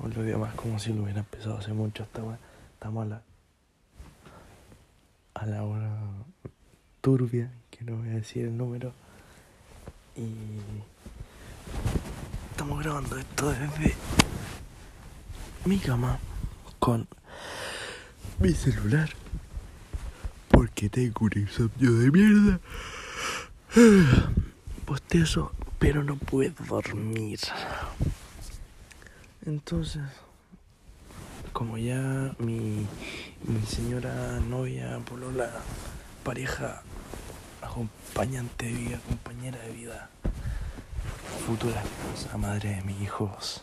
Otro día más como si lo hubiera empezado hace mucho esta weá. Estamos a la. a la hora turbia, que no voy a decir el número. Y. Estamos grabando esto desde mi cama con mi celular. Porque tengo un insomnio de mierda. Postezo, pero no puedo dormir. Entonces, como ya mi, mi señora novia, polola, pareja, acompañante de vida, compañera de vida, futura esposa, madre de mis hijos,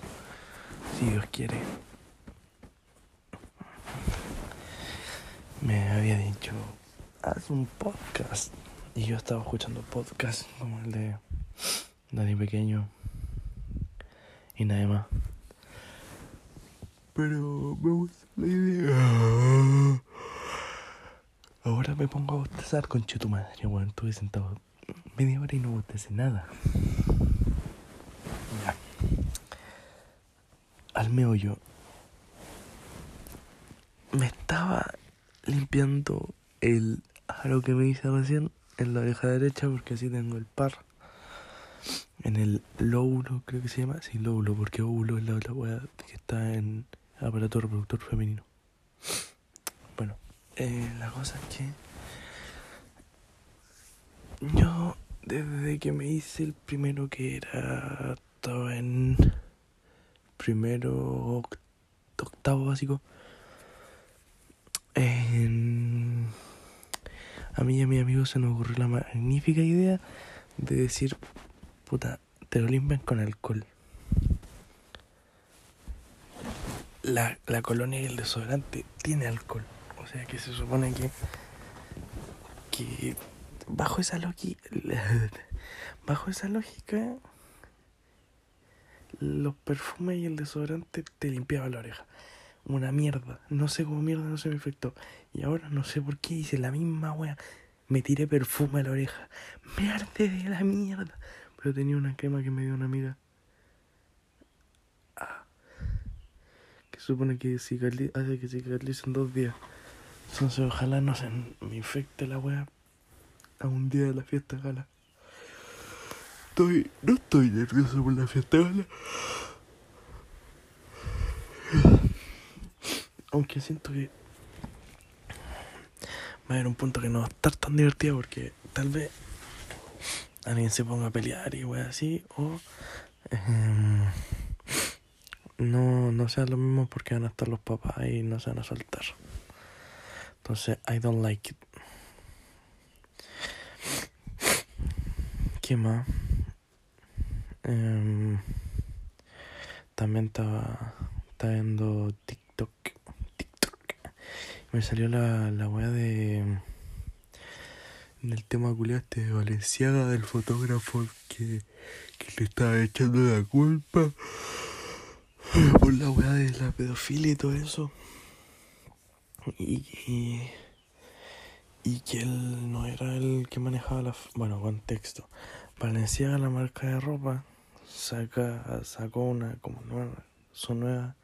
si Dios quiere, me había dicho, haz un podcast. Y yo estaba escuchando podcasts como el de Dani Pequeño y nada más. Pero me gusta la idea. Ahora me pongo a bostezar con tu madre, weón. Estuve sentado media hora y no bostecé nada. Ya. Al meollo. Me estaba limpiando el aro que me hice recién en la oreja derecha porque así tengo el par. En el lóbulo, creo que se llama. Sí, lóbulo, porque óvulo es la otra weá que está en aparato reproductor femenino. Bueno, eh, la cosa es que yo desde que me hice el primero que era estaba en primero octavo básico en, a mí y a mi amigo se nos ocurrió la magnífica idea de decir puta te lo limpian con alcohol la, la colonia y el desodorante tiene alcohol. O sea que se supone que, que bajo esa lógica, bajo esa lógica, los perfumes y el desodorante te limpiaban la oreja. Una mierda. No sé cómo mierda no se me infectó. Y ahora no sé por qué hice la misma wea. Me tiré perfume a la oreja. Me arde de la mierda. Pero tenía una crema que me dio una amiga supone que hace que cicatrice en dos días. Entonces ojalá no se me infecte la wea a un día de la fiesta gala. Estoy, no estoy nervioso por la fiesta gala. Aunque siento que va a haber un punto que no va a estar tan divertido porque tal vez alguien se ponga a pelear y wea así o... Eh, no, no sea lo mismo porque van a estar los papás y no se van a soltar. Entonces, I don't like it. ¿Qué más? Um, también estaba, viendo TikTok. TikTok. Me salió la, la wea de. Del tema culiado este de Valenciaga, del fotógrafo que, que le estaba echando la culpa por la weá de la pedofilia y todo eso. Y, y, que él no era el que manejaba la. Bueno, contexto. Valenciaga, la marca de ropa, saca, sacó una como nueva, su nueva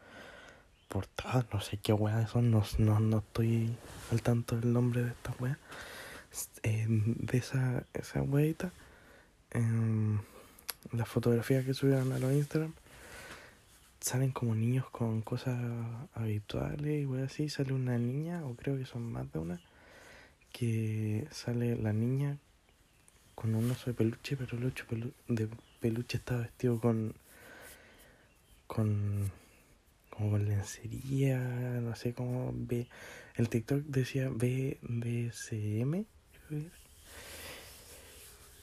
portada, no sé qué weá son, no, no, no estoy al tanto del nombre de esta weá. Eh, de esa, esa eh, la fotografía que subieron a los Instagram salen como niños con cosas habituales y wey así. Sale una niña, o creo que son más de una, que sale la niña con un oso de peluche, pero el oso de peluche está vestido con. con. como con lencería, no sé cómo ve. El TikTok decía BDSM,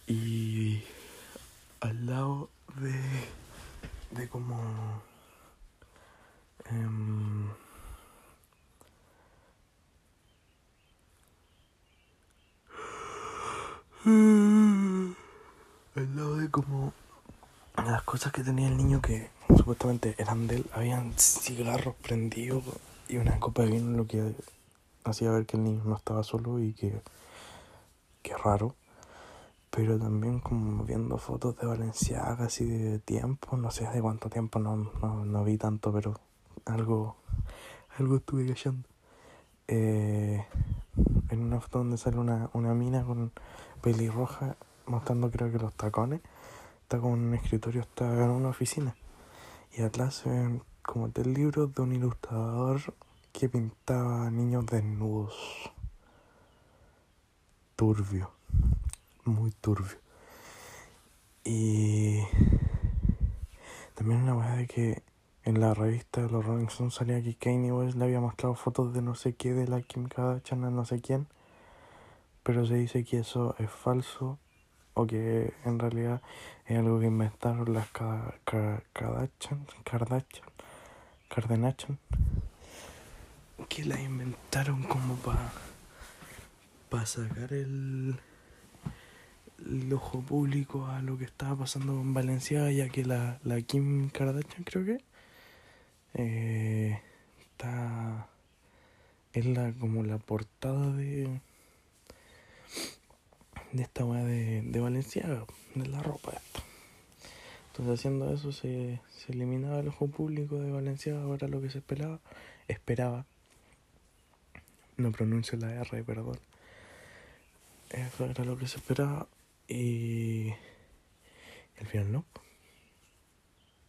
y al lado de. de como Um, al lado de como las cosas que tenía el niño que supuestamente eran de él, habían cigarros prendidos y una copa de vino, lo que hacía ver que el niño no estaba solo y que, que raro. Pero también como viendo fotos de Valenciaga así de tiempo, no sé de cuánto tiempo, no, no, no vi tanto, pero algo, algo estuve callando. Eh, en una foto donde sale una, una mina con pelirroja mostrando creo que los tacones. Está con un escritorio, está en una oficina. Y atrás se ven como tres libros de un ilustrador que pintaba niños desnudos. Turbio. Muy turbio. Y también una weá de que en la revista de los Rolling salía que Kanye West le había mostrado fotos de no sé qué de la Kim Kardashian a no sé quién. Pero se dice que eso es falso o que en realidad es algo que inventaron las Kardashian, Kardashian, Kardashian, que la inventaron como para para sacar el, ojo público a lo que estaba pasando en Valencia, ya que la, la Kim Kardashian creo que eh, está es la como la portada de de esta weá de, de Valenciaga, de la ropa esta. Entonces haciendo eso se, se eliminaba el ojo público de Valenciaga, ahora lo que se esperaba, esperaba, no pronuncio la R, perdón, eso era lo que se esperaba y, al final no,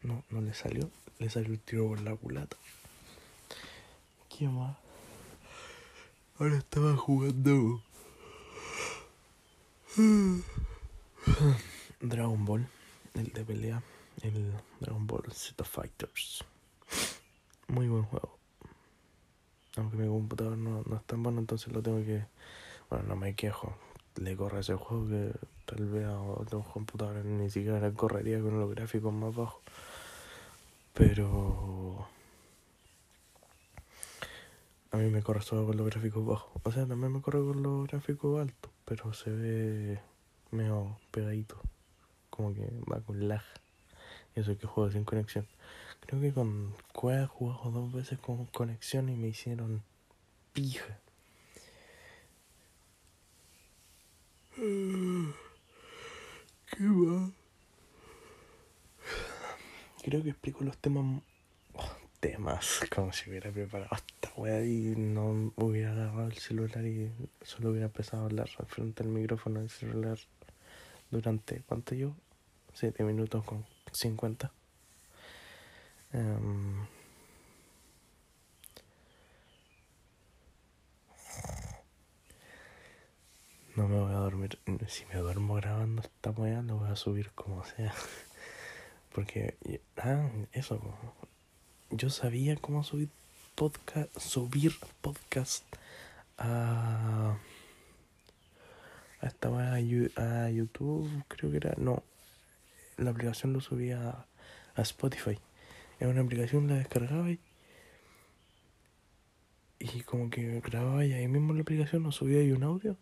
no, no le salió, le salió el tiro por la culata. ¿Qué más? Ahora estaba jugando Dragon Ball, el de pelea, el Dragon Ball Z Fighters. Muy buen juego. Aunque mi computador no, no es tan bueno, entonces lo tengo que. Bueno, no me quejo. Le corre ese juego que tal vez a otros computadores ni siquiera correría con los gráficos más bajos. Pero. A mí me corre solo con los gráficos bajos. O sea, también me corre con los gráficos altos pero se ve medio pegadito, como que va con lag. Eso que juego sin conexión. Creo que con Cueva he dos veces con conexión y me hicieron pija. ¿Qué va? Creo que explico los temas temas, como si hubiera preparado esta wea y no hubiera agarrado el celular y solo hubiera empezado a hablar frente al micrófono del celular durante, ¿cuánto yo? 7 minutos con 50. Um, no me voy a dormir. Si me duermo grabando esta wea, lo voy a subir como sea. Porque, ah, eso, yo sabía cómo subir podcast, subir podcast a, a esta a, YouTube, creo que era, no, la aplicación lo subía a, Spotify. Era una aplicación, la descargaba y, y como que grababa ahí mismo la aplicación lo subía ahí un audio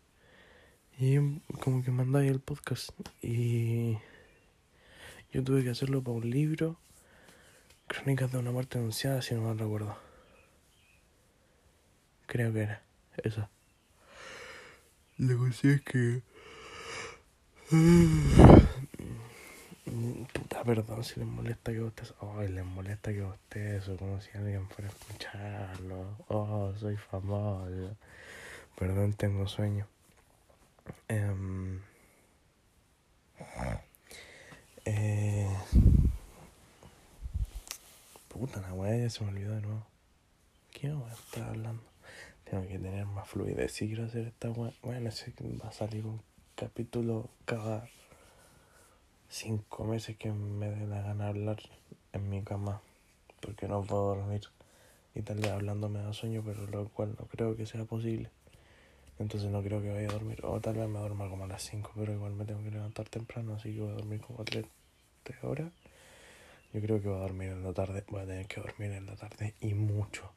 y como que mandaba ahí el podcast y yo tuve que hacerlo para un libro Crónicas de una muerte anunciada, si no me recuerdo. Creo que era esa. La cuestión es que. Puta, perdón si les molesta que usted. Ay, les molesta que usted eso, como si alguien fuera a escucharlo. Oh, soy famoso. Perdón, tengo sueño. Um, eh. Puta la weá, ya se me olvidó de nuevo. ¿Qué voy a estar hablando? Tengo que tener más fluidez si quiero hacer esta weá. Bueno, sé va a salir un capítulo cada cinco meses que me dé la gana hablar en mi cama. Porque no puedo dormir. Y tal vez hablando me da sueño, pero lo cual no creo que sea posible. Entonces no creo que vaya a dormir. O tal vez me duerma como a las 5, pero igual me tengo que levantar temprano, así que voy a dormir como 3 horas. Yo creo que voy a dormir en la tarde. Voy a tener que dormir en la tarde y mucho.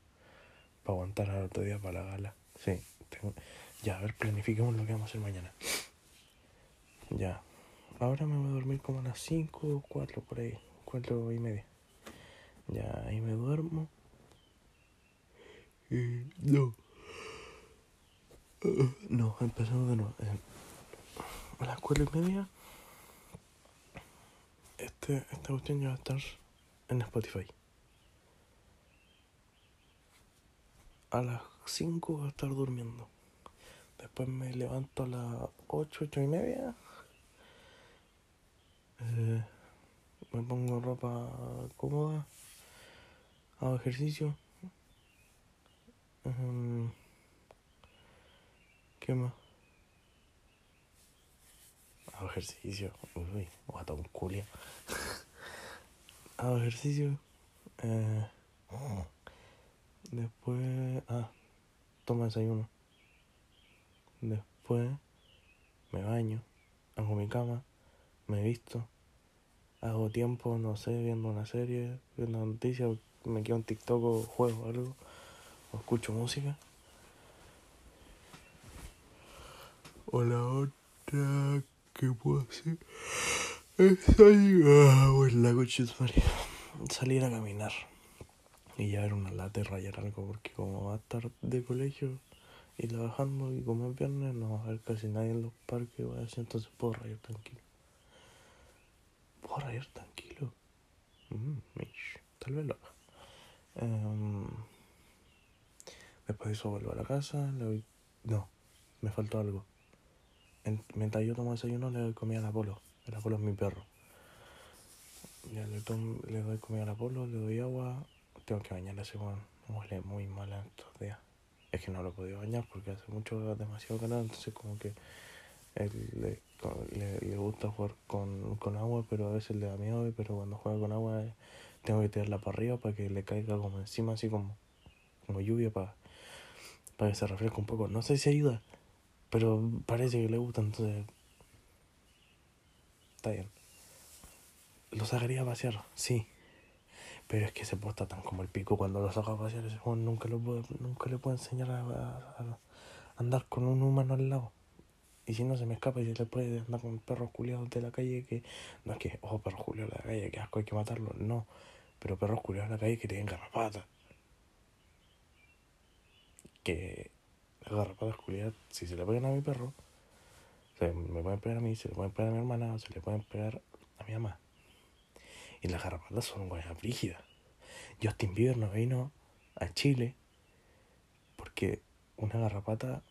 Para aguantar al otro día para la gala. Sí. Ya, a ver, planifiquemos lo que vamos a hacer mañana. Ya. Ahora me voy a dormir como a las 5 o 4 por ahí. 4 y media. Ya, ahí me duermo. Y no. No, empezamos de nuevo. Eh, a las 4 y media este, esta cuestión ya va a estar en Spotify. a las 5 voy a estar durmiendo. Después me levanto a las 8, 8 y media. Eh, me pongo ropa cómoda. Hago ejercicio. ¿Qué más? Hago ejercicio. Uy, guata un culia. Hago ejercicio. Eh, después. Ah, tomo desayuno. Después me baño. Hago mi cama. Me visto. Hago tiempo, no sé, viendo una serie, viendo noticias. Me quedo en TikTok o juego algo. O escucho música. O la otra que puedo hacer es salir a la coche Salir a caminar y llevar una lata y rayar algo porque como va a estar de colegio y trabajando y como es viernes no va a haber casi nadie en los parques voy a decir, entonces puedo rayar tranquilo. Puedo rayar tranquilo. Mm, tal vez lo haga. Um, después de eso vuelvo a la casa, le doy... No, me faltó algo mientras yo tomo desayuno, le doy comida al Apolo. El Apolo es mi perro. Ya le, le doy comida al Apolo, le doy agua. Tengo que bañar a ese. Huele muy mal en estos días. Es que no lo he podido bañar porque hace mucho, demasiado calor. Entonces, como que él, le, le, gusta jugar con, con, agua, pero a veces le da miedo. Pero cuando juega con agua, eh, tengo que tirarla para arriba para que le caiga como encima, así como, como lluvia para, para que se refresque un poco. No sé si ayuda pero parece que le gusta, entonces. Está bien. Lo sacaría a pasear, sí. Pero es que se posta tan como el pico cuando lo saca a pasear. Ese joven nunca, lo puede, nunca le puedo enseñar a, andar con un humano al lado. Y si no se me escapa y se le puede andar con perros culiados de la calle que. No es que, oh, perros culiados de la calle, que asco, hay que matarlo. No. Pero perros culiados de la calle que tienen garrapatas. Que garrapatas culiadas, si se le pegan a mi perro, se me pueden pegar a mí, se le pueden pegar a mi hermana, o se le pueden pegar a mi mamá. Y las garrapatas son weas brígidas. Justin Bieber no vino a Chile porque una garrapata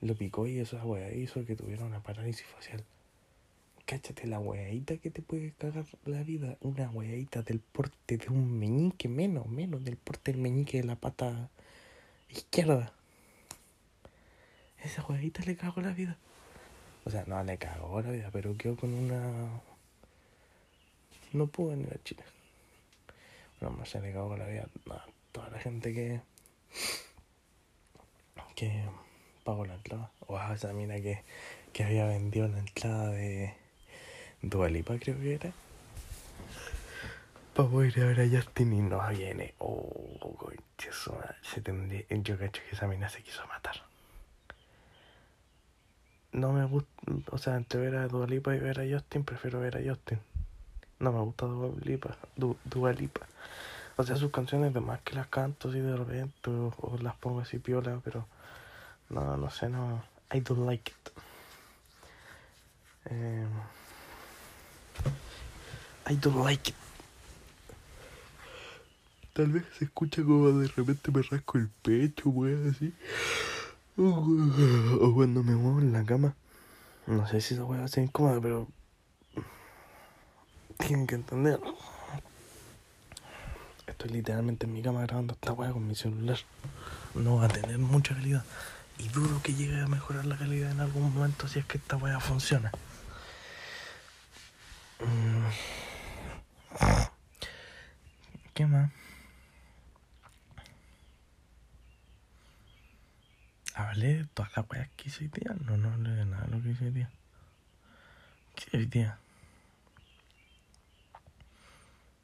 lo picó y esa wea hizo que tuviera una parálisis facial. Cáchate la weadita que te puede cagar la vida. Una weadita del porte de un meñique, menos, menos del porte del meñique de la pata izquierda. Esa jueguita le cagó la vida. O sea, no le cagó la vida, pero quedó con una. No pudo venir a Chile. No, más se le cagó la vida a toda la gente que. que pagó la entrada. O a esa mina que, que había vendido la entrada de. Dualipa, creo que era. Para poder ir a ver a Justin y no viene. Oh, concha, se tendría. Yo cacho que esa mina se quiso matar no me gusta, o sea, entre ver a Dualipa y ver a Justin, prefiero ver a Justin. No me gusta Dualipa, du, Dualipa. O sea, sus canciones de más que las canto así de repente o, las pongo así piola, pero no, no sé, no. I don't like it. Eh, I don't like it. Tal vez se escucha como de repente me rasco el pecho, wey, así. O cuando me muevo en la cama. No sé si esa weá va a ser incómoda, pero. Tienen que entender. Estoy literalmente en mi cama grabando esta weá con mi celular. No va a tener mucha calidad. Y dudo que llegue a mejorar la calidad en algún momento si es que esta weá funciona. Mm. ¿Qué más? Hablé de todas las weas que hice hoy. No, no hablé de nada de lo que hice hoy día. ¿Qué hoy día?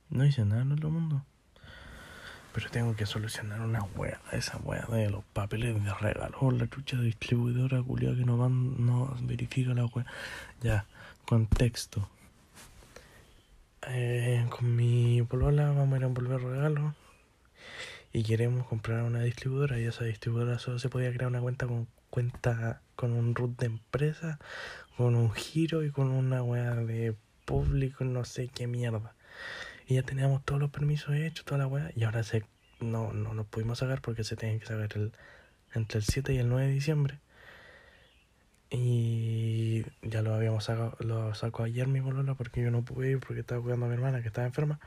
No hice nada en otro mundo. Pero tengo que solucionar una wea, esa wea de los papeles de regalo. La chucha distribuidora culiada que no van, no verifica la wea. Ya, contexto. Eh, con mi polola vamos a ir a envolver regalos y queremos comprar una distribuidora y esa distribuidora solo se podía crear una cuenta con cuenta con un root de empresa, con un giro y con una weá de público, no sé qué mierda. Y ya teníamos todos los permisos hechos, toda la weá, y ahora se no, no nos pudimos sacar porque se tienen que sacar el, entre el 7 y el 9 de diciembre. Y ya lo habíamos sacado, lo sacó ayer mi bolola porque yo no pude ir porque estaba cuidando a mi hermana que estaba enferma.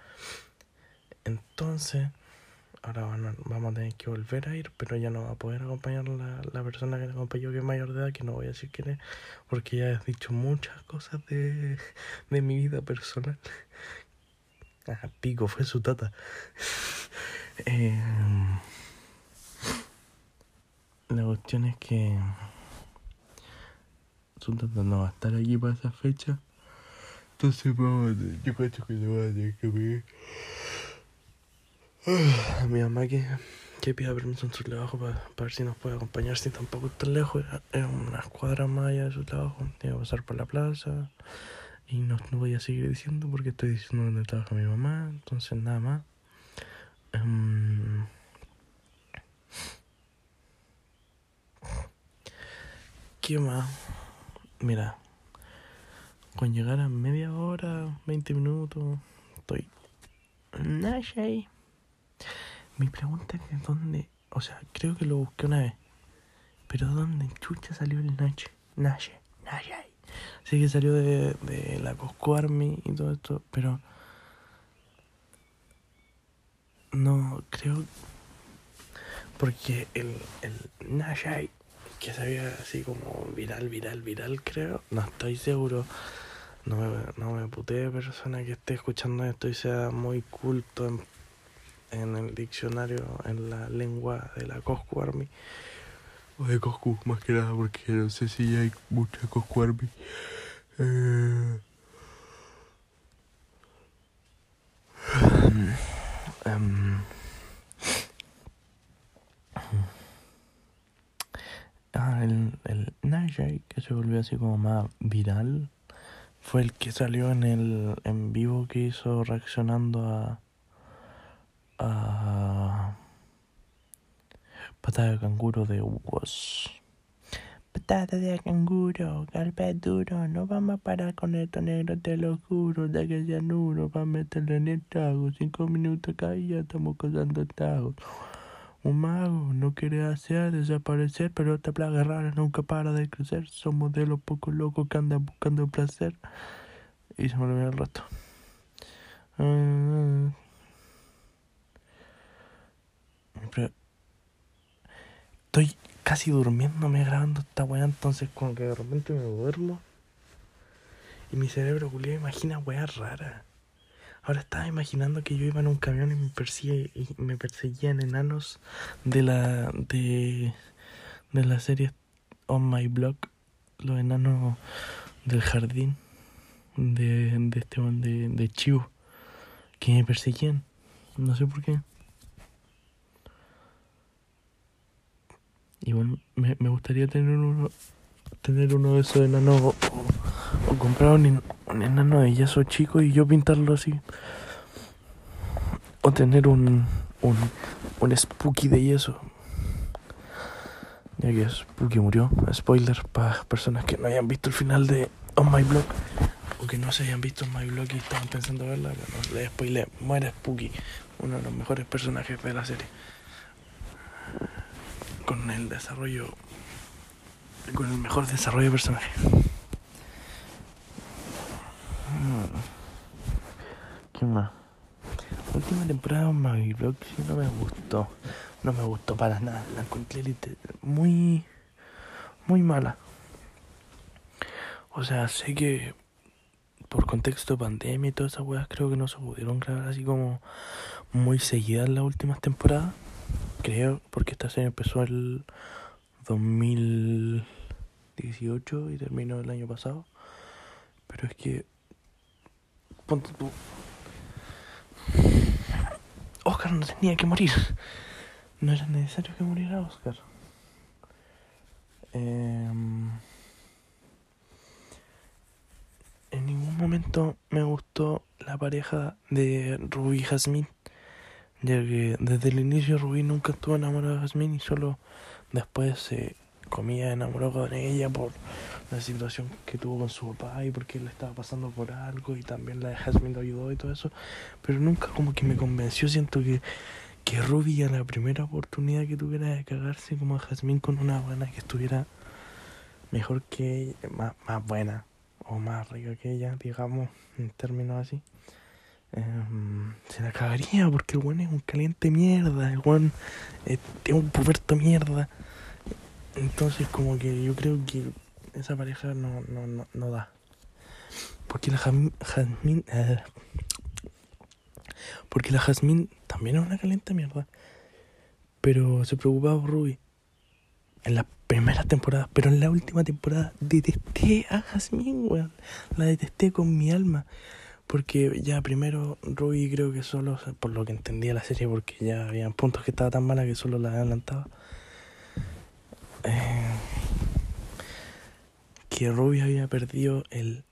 Entonces, ahora vamos a tener que volver a ir, pero ya no va a poder acompañar la, la persona que le acompañó que es mayor de edad, que no voy a decir quién es, porque ya has dicho muchas cosas de, de mi vida personal. Ah, pico, fue su tata. eh, la cuestión es que su tata no va a estar aquí para esa fecha. Entonces yo creo que le voy a tener que pedir mi mamá que, que pida permiso en su trabajo para, ver si nos puede acompañar, si tampoco está lejos, es unas cuadras más allá de su trabajo, tiene que pasar por la plaza. Y no, voy a seguir diciendo porque estoy diciendo dónde trabaja mi mamá, entonces nada más. Um, ¿Qué más? Mira, con llegar a media hora, 20 minutos, estoy. Nashay. Mi pregunta es dónde. O sea, creo que lo busqué una vez. Pero ¿dónde chucha salió el Nash? Nash, Nash. Sí que salió de, de la Cosco Army y todo esto, pero no creo porque el, el Nashai que se veía así como viral, viral, viral, creo, no estoy seguro. No me, no me putee persona que esté escuchando esto y sea muy culto en, en el diccionario, en la lengua de la Army. O de Coscu, más que nada, porque no sé si hay mucha Coscu. Eh... Um, ah, el, el Najay, que se volvió así como más viral, fue el que salió en el en vivo que hizo reaccionando a patada de canguro de Woz. Patata de canguro, carpet duro, no vamos a parar con esto negro, te lo juro, de que sea nulo, para meterle en el trago, cinco minutos acá y ya estamos cazando tagos. Un mago no quiere hacer desaparecer, pero esta plaga rara nunca para de crecer. Somos de los pocos locos que andan buscando placer. Y se me olvidó el rato. Pero estoy casi durmiéndome grabando esta weá, entonces como que de repente me duermo y mi cerebro culiado imagina weá rara. Ahora estaba imaginando que yo iba en un camión y me persigue y me perseguían enanos de la de de la serie On My Block, los enanos del jardín de, de este de, de Chivo que me perseguían. No sé por qué. Igual me, me gustaría tener uno tener uno de esos enanos o, o comprar un, un, enano de yeso chico y yo pintarlo así. O tener un, un, un Spooky de yeso. Ya que Spooky murió. Spoiler para personas que no hayan visto el final de On My Block. O que no se hayan visto On My Block y estaban pensando verla. Bueno, le spoiler. Muere Spooky. Uno de los mejores personajes de la serie con el desarrollo con el mejor desarrollo de personaje. ¿qué más? la última temporada de My Blog no me gustó. No me gustó para nada. La encontré muy muy mala. O sea sé que por contexto de pandemia y todas esas weas creo que no se pudieron grabar así como muy seguidas las últimas temporadas creo, porque esta serie empezó el 2018 y terminó el año pasado. Pero es que. Ponte tú. Oscar no tenía que morir. No era necesario que muriera Oscar. Eh, en ningún momento me gustó la pareja de Ruby y Jasmine ya que desde el inicio Rubí nunca estuvo enamorado de Jasmine y solo después se comía enamoró con ella por la situación que tuvo con su papá y porque él estaba pasando por algo y también la de Jasmine lo ayudó y todo eso, pero nunca como que me convenció, siento que, que Ruby a la primera oportunidad que tuviera de cagarse como a Jazmín con una buena que estuviera mejor que ella, más, más buena o más rica que ella, digamos, en términos así. Em, se la cagaría porque el weón es un caliente mierda, el weón es, un puberto mierda. Entonces como que yo creo que esa pareja no, no, no, no da. Porque la Jazmín eh, porque la Jazmín también es una caliente mierda. Pero se preocupaba Ruby. En las primeras temporadas. Pero en la última temporada detesté a Jazmín, weón. La detesté con mi alma. Porque ya primero Ruby creo que solo, por lo que entendía la serie, porque ya habían puntos que estaba tan mala que solo la adelantaba. Eh, que Ruby había perdido el,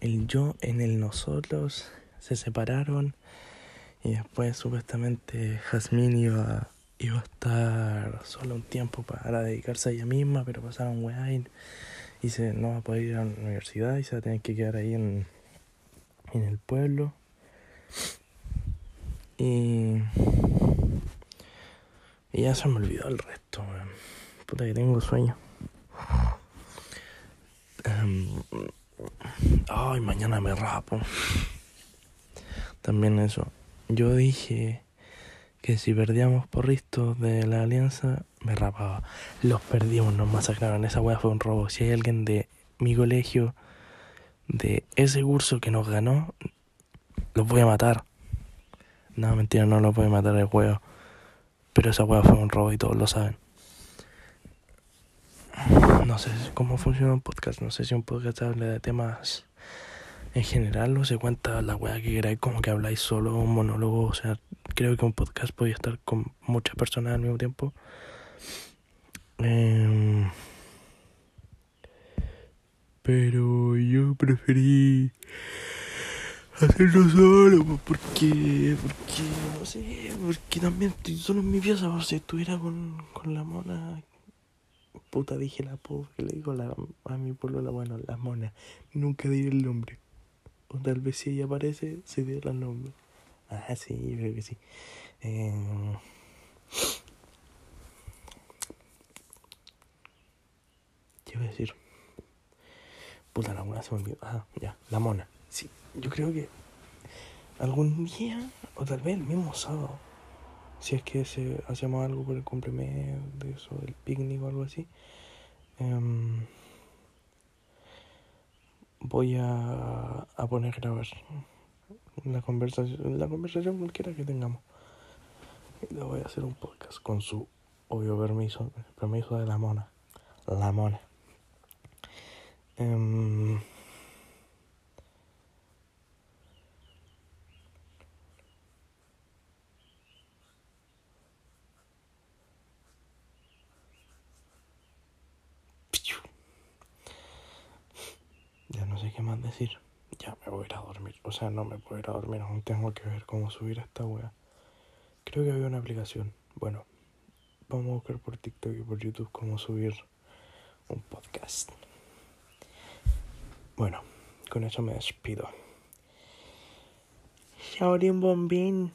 el yo en el nosotros. Se separaron. Y después supuestamente Jazmín iba, iba a estar solo un tiempo para dedicarse a ella misma, pero pasaron weá y, y se no va a poder ir a la universidad y se va a tener que quedar ahí en, en el pueblo. Y, ya se me olvidó el resto, weón. Puta que tengo sueño. Em, ay, mañana me rapo. También eso. Yo dije que si perdíamos porristos de la alianza, me rapaba. Los perdimos, nos masacraron. Esa weá fue un robo. Si hay alguien de mi colegio, de ese curso que nos ganó, los voy a matar. No, mentira, no los voy a matar el huevo. Pero esa weá fue un robo y todos lo saben. No sé cómo funciona un podcast. No sé si un podcast habla de temas en general o se cuenta la weá que queráis, como que habláis solo un monólogo. O sea, creo que un podcast podía estar con muchas personas al mismo tiempo. Em, pero yo preferí hacerlo solo porque porque no sé porque también estoy solo en mi pieza por si estuviera con, con la mona puta dije la pobre le digo la, a mi pueblo la bueno la mona nunca diré el nombre. O tal vez si ella aparece se dirá el nombre. Ah sí yo creo que sí. Em, ¿qué iba a decir? Puta la mona se me olvidó ah ya la mona. Sí yo creo que algún día o tal vez el mismo sábado si es que se, hacemos algo por el cumpleaños de eso del picnic o algo así em, voy a, a poner a grabar la conversación la conversación cualquiera que tengamos. Le voy a hacer un podcast con su obvio permiso permiso de la mona la mona Em, Ya no sé qué más decir. Ya me voy a ir a dormir. O sea, no me puedo ir a dormir. Aún tengo que ver cómo subir esta wea. Creo que había una aplicación. Bueno, vamos a buscar por TikTok y por YouTube cómo subir un podcast. Bueno, con eso me despido. Chao, bombín.